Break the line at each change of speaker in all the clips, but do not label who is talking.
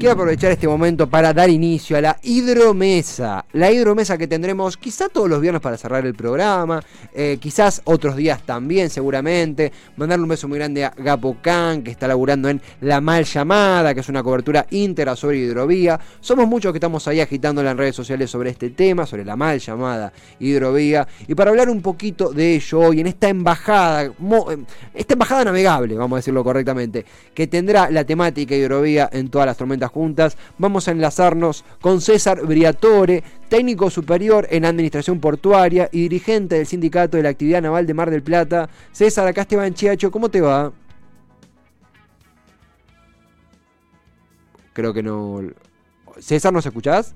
Quiero aprovechar este momento para dar inicio a la hidromesa. La hidromesa que tendremos quizá todos los viernes para cerrar el programa, eh, quizás otros días también seguramente. Mandarle un beso muy grande a Gapo Khan, que está laburando en La Mal Llamada, que es una cobertura íntegra sobre hidrovía. Somos muchos que estamos ahí agitándola en redes sociales sobre este tema, sobre la mal llamada hidrovía. Y para hablar un poquito de ello hoy, en esta embajada, eh, esta embajada navegable, vamos a decirlo correctamente, que tendrá la temática hidrovía en todas las tormentas juntas. Vamos a enlazarnos con César Briatore, técnico superior en Administración Portuaria y dirigente del Sindicato de la Actividad Naval de Mar del Plata. César, acá Esteban Chiacho, ¿cómo te va? Creo que no. César, ¿nos escuchás?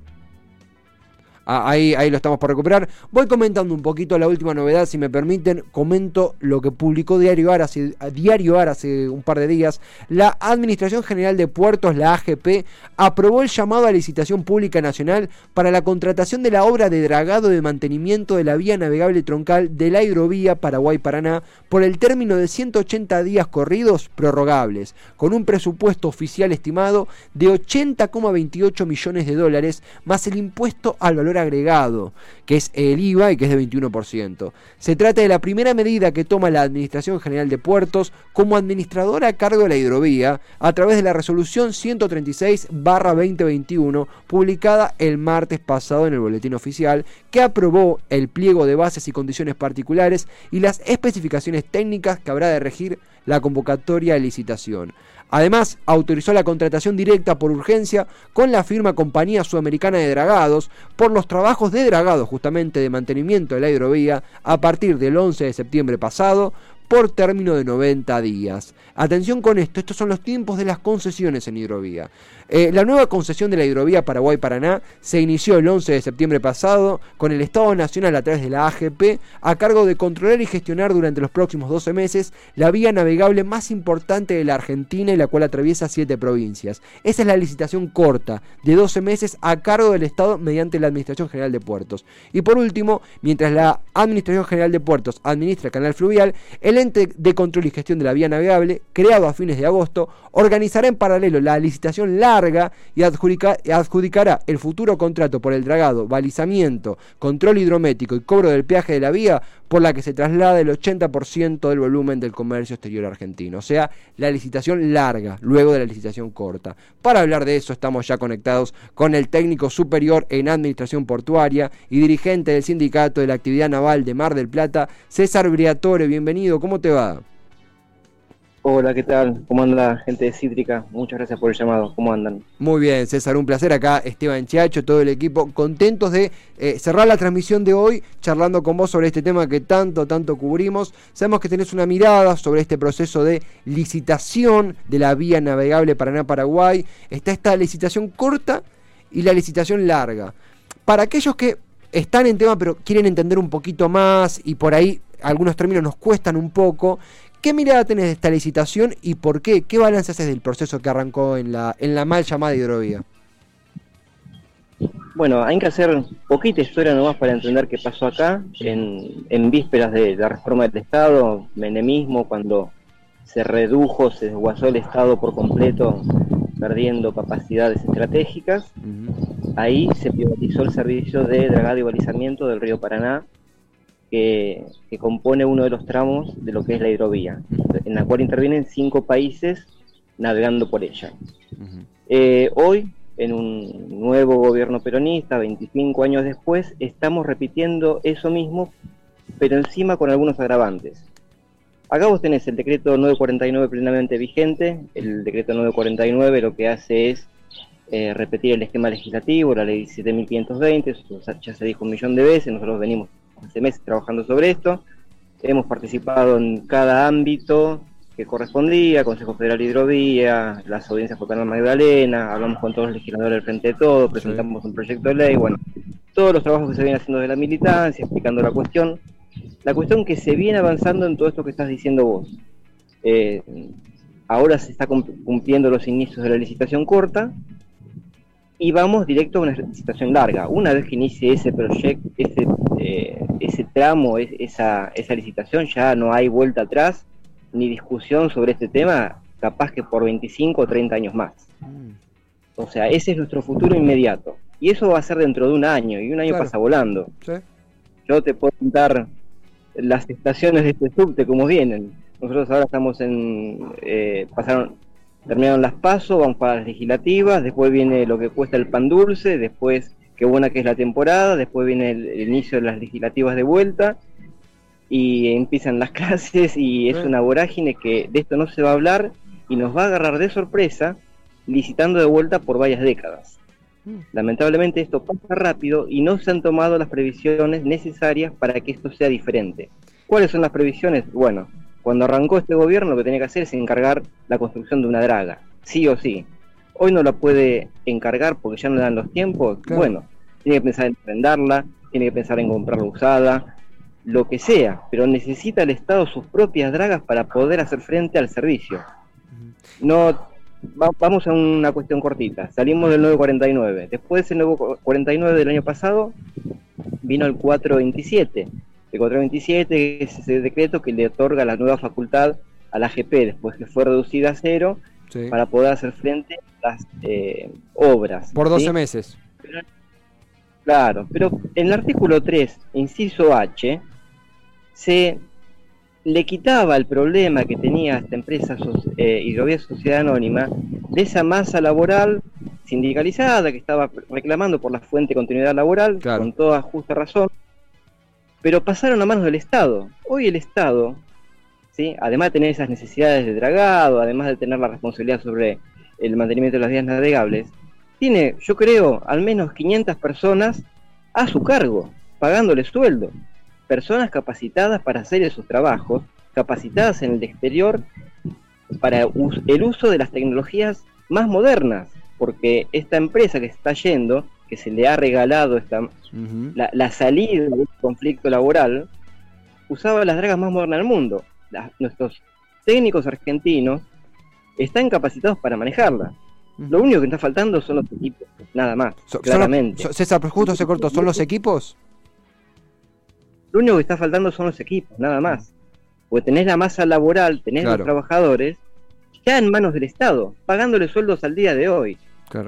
Ah, ahí, ahí lo estamos por recuperar. Voy comentando un poquito la última novedad, si me permiten. Comento lo que publicó Diario AR hace, Diario AR hace un par de días. La Administración General de Puertos, la AGP, aprobó el llamado a licitación pública nacional para la contratación de la obra de dragado de mantenimiento de la vía navegable troncal de la hidrovía Paraguay-Paraná por el término de 180 días corridos prorrogables, con un presupuesto oficial estimado de 80,28 millones de dólares, más el impuesto al valor agregado, que es el IVA y que es de 21%. Se trata de la primera medida que toma la Administración General de Puertos como administradora a cargo de la hidrovía a través de la resolución 136-2021 publicada el martes pasado en el Boletín Oficial que aprobó el pliego de bases y condiciones particulares y las especificaciones técnicas que habrá de regir la convocatoria de licitación. Además, autorizó la contratación directa por urgencia con la firma Compañía Sudamericana de Dragados por los trabajos de dragado justamente de mantenimiento de la hidrovía a partir del 11 de septiembre pasado por término de 90 días. Atención con esto, estos son los tiempos de las concesiones en hidrovía. Eh, la nueva concesión de la hidrovía Paraguay-Paraná se inició el 11 de septiembre pasado con el Estado Nacional a través de la AGP a cargo de controlar y gestionar durante los próximos 12 meses la vía navegable más importante de la Argentina y la cual atraviesa 7 provincias. Esa es la licitación corta de 12 meses a cargo del Estado mediante la Administración General de Puertos. Y por último, mientras la Administración General de Puertos administra el canal fluvial, el ente de control y gestión de la vía navegable, creado a fines de agosto, organizará en paralelo la licitación larga y adjudicará el futuro contrato por el dragado, balizamiento, control hidrométrico y cobro del peaje de la vía por la que se traslada el 80% del volumen del comercio exterior argentino. O sea, la licitación larga, luego de la licitación corta. Para hablar de eso estamos ya conectados con el técnico superior en administración portuaria y dirigente del sindicato de la actividad naval de Mar del Plata, César Briatore. Bienvenido, ¿cómo te va?
Hola, ¿qué tal? ¿Cómo anda gente de Cítrica? Muchas gracias por el llamado. ¿Cómo andan?
Muy bien, César, un placer acá. Esteban Chiacho, todo el equipo, contentos de eh, cerrar la transmisión de hoy charlando con vos sobre este tema que tanto, tanto cubrimos. Sabemos que tenés una mirada sobre este proceso de licitación de la vía navegable Paraná-Paraguay. Está esta licitación corta y la licitación larga. Para aquellos que están en tema pero quieren entender un poquito más y por ahí algunos términos nos cuestan un poco, ¿Qué mirada tenés de esta licitación y por qué? ¿Qué balance haces del proceso que arrancó en la, en la mal llamada hidrovía?
Bueno, hay que hacer poquita historia nomás para entender qué pasó acá, en, vísperas de la reforma del Estado, menemismo, cuando se redujo, se desguazó el Estado por completo, perdiendo capacidades estratégicas. Ahí se privatizó el servicio de dragado y balizamiento del río Paraná, que, compone uno de los tramos de lo que es la hidrovía, en la cual intervienen cinco países navegando por ella. Eh, hoy, en un nuevo gobierno peronista, 25 años después, estamos repitiendo eso mismo, pero encima con algunos agravantes. Acá vos tenés el decreto 949 plenamente vigente. El decreto 949 lo que hace es eh, repetir el esquema legislativo, la ley 7520, eso ya se dijo un millón de veces, nosotros venimos hace meses trabajando sobre esto. Hemos participado en cada ámbito que correspondía, Consejo Federal de Hidrovía, las audiencias por Canal Magdalena, hablamos con todos los legisladores del Frente de Todo, presentamos un proyecto de ley, bueno, todos los trabajos que se vienen haciendo de la militancia, explicando la cuestión. La cuestión que se viene avanzando en todo esto que estás diciendo vos. Eh, ahora se está cumpliendo los inicios de la licitación corta y vamos directo a una licitación larga. Una vez que inicie ese proyecto, ese, eh, ese tramo, esa, esa licitación, ya no hay vuelta atrás ni discusión sobre este tema, capaz que por 25 o 30 años más. Mm. O sea, ese es nuestro futuro inmediato. Y eso va a ser dentro de un año, y un año pasa volando. Yo te puedo contar las estaciones de este subte como vienen. Nosotros ahora estamos en... Eh, pasaron terminaron las pasos, vamos para las legislativas, después viene lo que cuesta el pan dulce, después qué buena que es la temporada, después viene el, inicio de las legislativas de vuelta y empiezan las clases y es una vorágine que de esto no se va a hablar y nos va a agarrar de sorpresa licitando de vuelta por varias décadas. Mm. Lamentablemente esto pasa rápido y no se han tomado las previsiones necesarias para que esto sea diferente. ¿Cuáles son las previsiones? Bueno, cuando arrancó este gobierno lo que tenía que hacer es encargar la construcción de una draga, sí o sí. Hoy no la puede encargar porque ya no le dan los tiempos. Bueno, tiene que pensar en venderla, tiene que pensar en comprarla usada, lo que sea, pero necesita el Estado sus propias dragas para poder hacer frente al servicio. No vamos a una cuestión cortita. Salimos del 949. Después del 949 del año pasado vino el 427 el 427 es ese decreto que le otorga la nueva facultad a la AGP después que fue reducida a cero para poder hacer frente a las eh, obras.
Por 12 meses.
claro, pero en el artículo 3, inciso H, se le quitaba el problema que tenía esta empresa eh, Hidrovía Sociedad Anónima de esa masa laboral sindicalizada que estaba reclamando por la fuente de continuidad laboral, con toda justa razón, pero pasaron a manos del Estado. Hoy el Estado, además de tener esas necesidades de dragado, además de tener la responsabilidad sobre el mantenimiento de las vías navegables, tiene, yo creo, al menos 500 personas a su cargo, pagándole sueldo. Personas capacitadas para hacer esos trabajos, capacitadas en el exterior para el uso de las tecnologías más modernas, porque esta empresa que está yendo que se le ha regalado esta, la, salida de este conflicto laboral, usaba las dragas más modernas del mundo. nuestros técnicos argentinos están capacitados para manejarla. Lo único que está faltando son los equipos, nada más, claramente.
César, pero justo se cortó, ¿son los equipos?
Lo único que está faltando son los equipos, nada más. Porque tenés la masa laboral, tenés los trabajadores ya en manos del Estado, pagándole sueldos al día de hoy.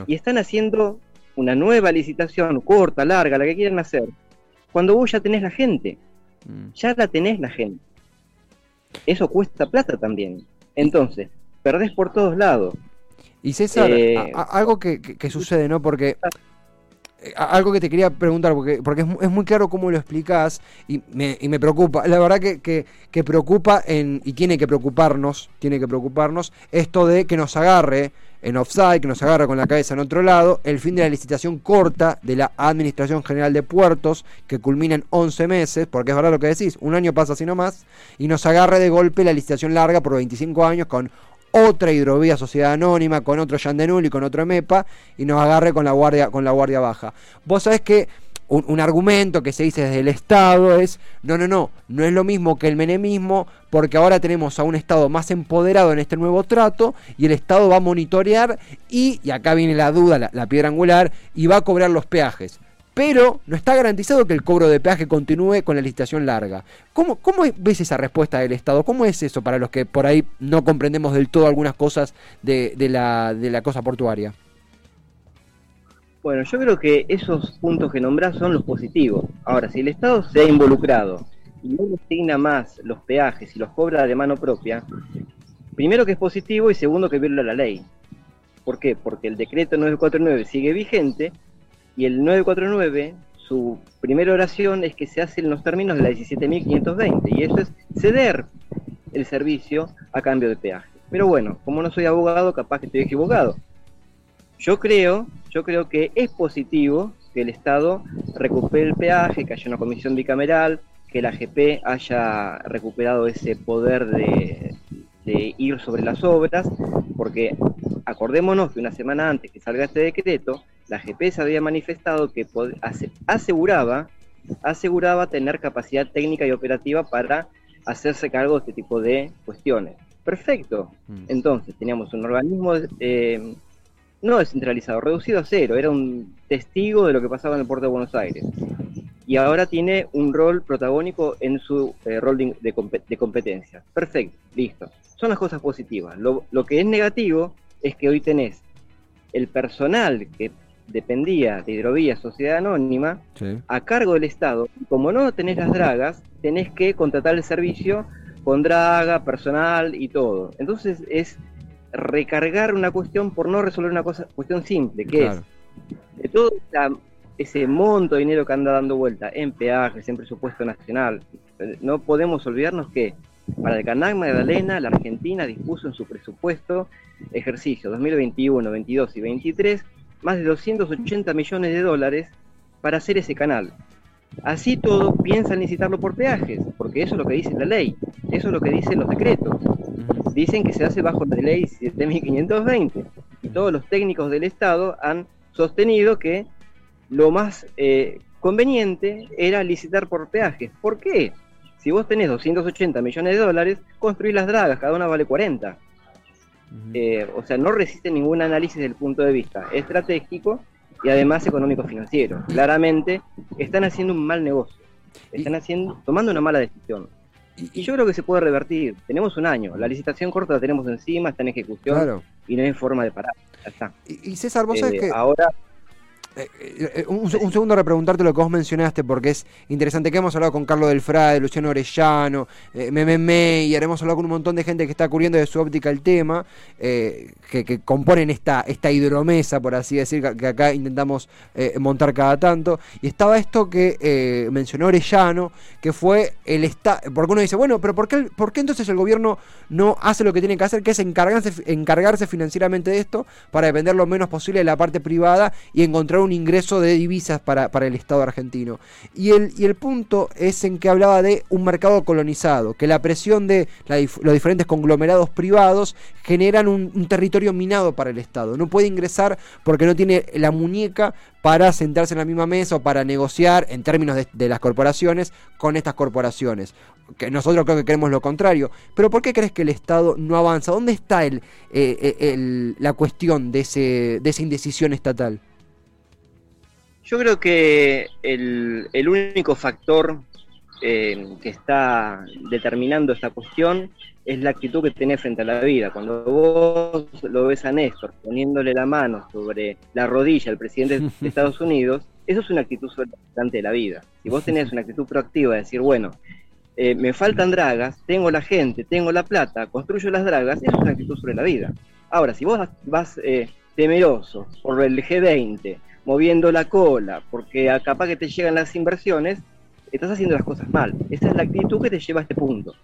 Y están haciendo una nueva licitación, corta, larga, la que quieran hacer, cuando vos ya tenés la gente, mm. ya la tenés la gente. Eso cuesta plata también. Entonces, perdés por todos lados.
Y César, eh, algo que, sucede, ¿no? Porque eh, algo que te quería preguntar, porque, porque es, muy claro cómo lo explicás y me, y me preocupa. La verdad que, que, preocupa en, y tiene que preocuparnos, tiene que preocuparnos esto de que nos agarre en offside, que nos agarra con la cabeza en otro lado, el fin de la licitación corta de la Administración General de Puertos, que culmina en 11 meses, porque es verdad lo que decís, un año pasa así nomás, y nos agarre de golpe la licitación larga por 25 años con otra hidrovía sociedad anónima, con otro Yandenul y con otro MEPA, y nos agarre con la guardia, con la guardia baja. Vos sabés que un, argumento que se dice desde el Estado es, no, no, no, no es lo mismo que el menemismo, porque ahora tenemos a un Estado más empoderado en este nuevo trato y el Estado va a monitorear y, y acá viene la duda, la, piedra angular, y va a cobrar los peajes. Pero no está garantizado que el cobro de peaje continúe con la licitación larga. ¿Cómo, ¿Cómo ves esa respuesta del Estado? ¿Cómo es eso para los que por ahí no comprendemos del todo algunas cosas de, de, la, de la cosa portuaria?
Bueno, yo creo que esos puntos que nombrás son los positivos. Ahora, si el Estado se ha involucrado y no designa más los peajes y los cobra de mano propia, primero que es positivo y segundo que viola la ley. ¿Por qué? Porque el decreto 949 sigue vigente y el 949, su primera oración es que se hace en los términos de la 17.520 y eso es ceder el servicio a cambio de peaje. Pero bueno, como no soy abogado, capaz que estoy equivocado. Yo creo, yo creo que es positivo que el Estado recupere el peaje, que haya una comisión bicameral, que la AGP haya recuperado ese poder de, ir sobre las obras, porque acordémonos que una semana antes que salga este decreto, la AGP se había manifestado que aseguraba, aseguraba tener capacidad técnica y operativa para hacerse cargo de este tipo de cuestiones. Perfecto. Mm. Entonces, teníamos un organismo eh, no descentralizado, reducido a cero, era un testigo de lo que pasaba en el puerto de Buenos Aires. Y ahora tiene un rol protagónico en su eh, rol de, competencia. Perfecto, listo. Son las cosas positivas. Lo, que es negativo es que hoy tenés el personal que dependía de Hidrovía Sociedad Anónima a cargo del Estado. Como no tenés las dragas, tenés que contratar el servicio con draga, personal y todo. Entonces es recargar una cuestión por no resolver una cosa, cuestión simple, que es de todo ese monto de dinero que anda dando vuelta en peajes, en presupuesto nacional, no podemos olvidarnos que para el Canal Magdalena, la Argentina dispuso en su presupuesto ejercicio 2021, 22 y 23 más de 280 millones de dólares para hacer ese canal. Así todo, piensan licitarlo por peajes, porque eso es lo que dice la ley, eso es lo que dicen los decretos dicen que se hace bajo la ley 7520 y todos los técnicos del Estado han sostenido que lo más eh, conveniente era licitar por peajes. ¿Por qué? Si vos tenés 280 millones de dólares, construís las dragas, cada una vale 40. Eh, o sea, no resiste ningún análisis desde el punto de vista estratégico y además económico-financiero. Claramente están haciendo un mal negocio, están haciendo, tomando una mala decisión. Y yo creo que se puede revertir. Tenemos un año. La licitación corta la tenemos encima, está en ejecución y no hay forma de parar. Ya está.
Y, César, vos sabés eh, que. Ahora. Eh, eh, un, segundo a repreguntarte lo que vos mencionaste, porque es interesante que hemos hablado con Carlos del Frade, Luciano Orellano, eh, Meme y hemos hablado con un montón de gente que está cubriendo de su óptica el tema, que, componen esta, esta hidromesa, por así decir, que, acá intentamos montar cada tanto. Y estaba esto que mencionó Orellano, que fue el Estado. Porque uno dice, bueno, pero ¿por qué, ¿por qué entonces el gobierno no hace lo que tiene que hacer, que es encargarse, encargarse financieramente de esto para depender lo menos posible de la parte privada y encontrar un ingreso de divisas para, el Estado argentino. Y el, y el punto es en que hablaba de un mercado colonizado, que la presión de los diferentes conglomerados privados generan un, territorio minado para el Estado. No puede ingresar porque no tiene la muñeca para sentarse en la misma mesa o para negociar en términos de, las corporaciones con estas corporaciones. Que nosotros creo que queremos lo contrario. Pero ¿por qué crees que el Estado no avanza? ¿Dónde está el, eh, eh, la cuestión de, ese, de esa indecisión estatal?
Yo creo que el, único factor eh, que está determinando esta cuestión es la actitud que tenés frente a la vida. Cuando vos lo ves a Néstor poniéndole la mano sobre la rodilla al presidente de Estados Unidos, eso es una actitud sobre de la vida. Si vos tenés una actitud proactiva de decir, bueno, eh, me faltan dragas, tengo la gente, tengo la plata, construyo las dragas, eso es una actitud sobre la vida. Ahora, si vos vas eh, temeroso por el G20, moviendo la cola, porque capaz que te llegan las inversiones, estás haciendo las cosas mal. Esa es la actitud que te lleva a este punto.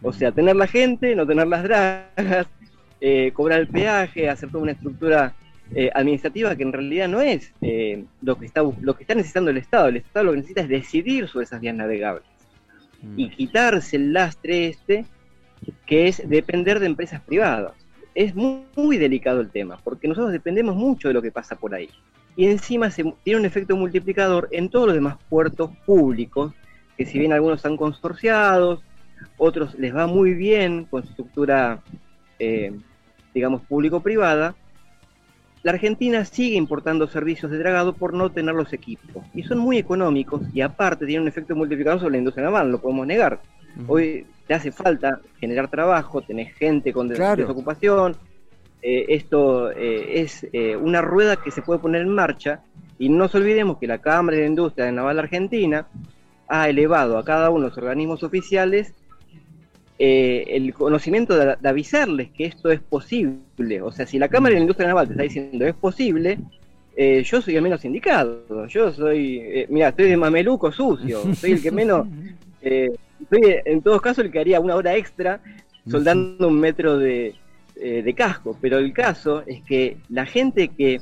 O sea, tener la gente, no tener las dragas, eh, cobrar el peaje, hacer toda una estructura eh, administrativa que en realidad no es eh, lo, que está, lo que está necesitando el Estado. El Estado lo que necesita es decidir sobre esas vías navegables y mm. quitarse el lastre este, que es depender de empresas privadas. Es muy, muy delicado el tema, porque nosotros dependemos mucho de lo que pasa por ahí y encima se, tiene un efecto multiplicador en todos los demás puertos públicos, que si bien algunos están consorciados, otros les va muy bien con su estructura, eh, digamos, público-privada, la Argentina sigue importando servicios de dragado por no tener los equipos. Y son muy económicos y aparte tienen un efecto multiplicador sobre la industria naval, lo podemos negar. Hoy te hace falta generar trabajo, tenés gente con desocupación, eh, esto eh, es eh, una rueda que se puede poner en marcha y no nos olvidemos que la Cámara de Industria de Naval Argentina ha elevado a cada uno de los organismos oficiales el conocimiento de, avisarles que esto es posible. O sea, si la Cámara de Industria Naval te está diciendo es posible, yo soy el menos indicado. Yo soy, mira, estoy de mameluco sucio, soy el que menos, soy en todos casos el que haría una hora extra soldando un metro de, eh, de casco, pero el caso es que la gente que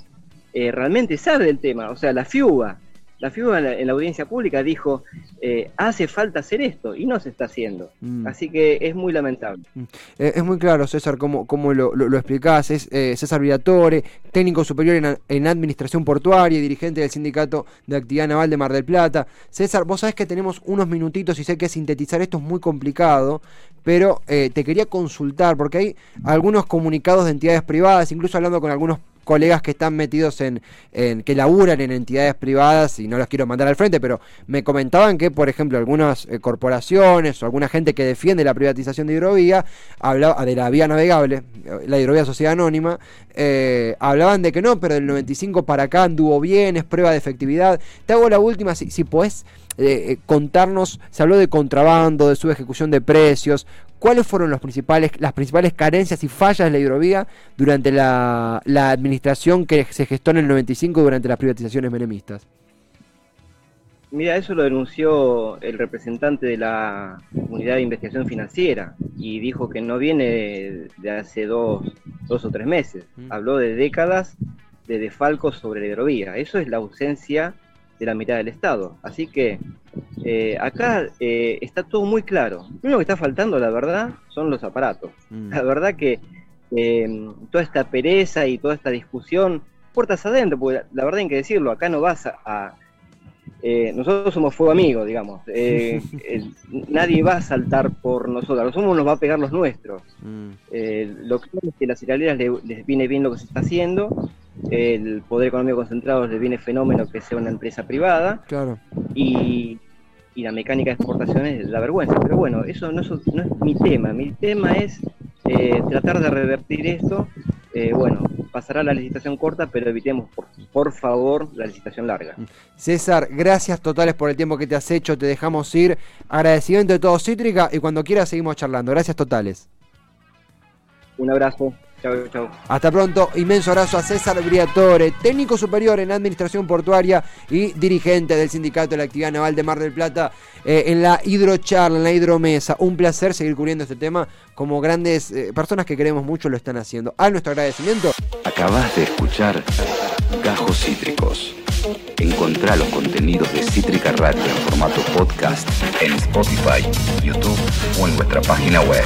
eh, realmente sabe del tema, o sea, la FIUBA, la FIUBA en la, audiencia pública dijo, eh, hace falta hacer esto y no se está haciendo. Mm. Así que es muy lamentable. Mm.
es muy claro, César, cómo, cómo lo, lo, explicás. Es César Viatore, técnico superior en, en, administración portuaria y dirigente del Sindicato de Actividad Naval de Mar del Plata. César, vos sabés que tenemos unos minutitos y sé que sintetizar esto es muy complicado, pero te quería consultar porque hay algunos comunicados de entidades privadas, incluso hablando con algunos colegas que están metidos en, que laburan en entidades privadas, y no los quiero mandar al frente, pero me comentaban que, por ejemplo, algunas eh, corporaciones o alguna gente que defiende la privatización de hidrovía, hablaba de la vía navegable, la hidrovía sociedad anónima, eh, hablaban de que no, pero del 95 para acá anduvo bien, es prueba de efectividad. Te hago la última, si, si podés eh, contarnos, se habló de contrabando, de su ejecución de precios, ¿cuáles fueron los principales, las principales carencias y fallas de la hidrovía durante la, administración que se gestó en el 95 durante las privatizaciones menemistas?
Mira, eso lo denunció el representante de la Unidad de Investigación Financiera y dijo que no viene de hace dos, dos o tres meses. Mm. Habló de décadas de defalcos sobre la hidrovía. Eso es la ausencia de la mitad del Estado. Así que eh, acá eh, está todo muy claro. Lo único que está faltando, la verdad, son los aparatos. Mm. La verdad que eh, toda esta pereza y toda esta discusión, puertas adentro, porque la, verdad hay que decirlo, acá no vas a... nosotros somos fuego amigo, digamos. nadie va a saltar por nosotros, somos nos va a pegar los nuestros. Mm. lo que es que las cerealeras les viene bien lo que se está haciendo el poder económico concentrado le viene fenómeno que sea una empresa privada.
Claro.
Y, la mecánica de exportaciones da vergüenza. Pero bueno, eso no es, mi tema. Mi tema es eh, tratar de revertir esto. Eh, bueno, pasará la licitación corta, pero evitemos, por, por, favor, la licitación larga.
César, gracias totales por el tiempo que te has hecho. Te dejamos ir. Agradecimiento de todo Cítrica y cuando quieras seguimos charlando. Gracias totales.
Un abrazo.
Hasta pronto. Inmenso abrazo a César Briatore, técnico superior en Administración Portuaria y dirigente del Sindicato de la Actividad Naval de Mar del Plata eh, en la hidrocharla, en la hidromesa. Un placer seguir cubriendo este tema como grandes eh, personas que queremos mucho lo están haciendo. A nuestro agradecimiento.
Acabas de escuchar Gajos Cítricos. Encontrá los contenidos de Cítrica Radio en formato podcast en Spotify, YouTube o en nuestra página web.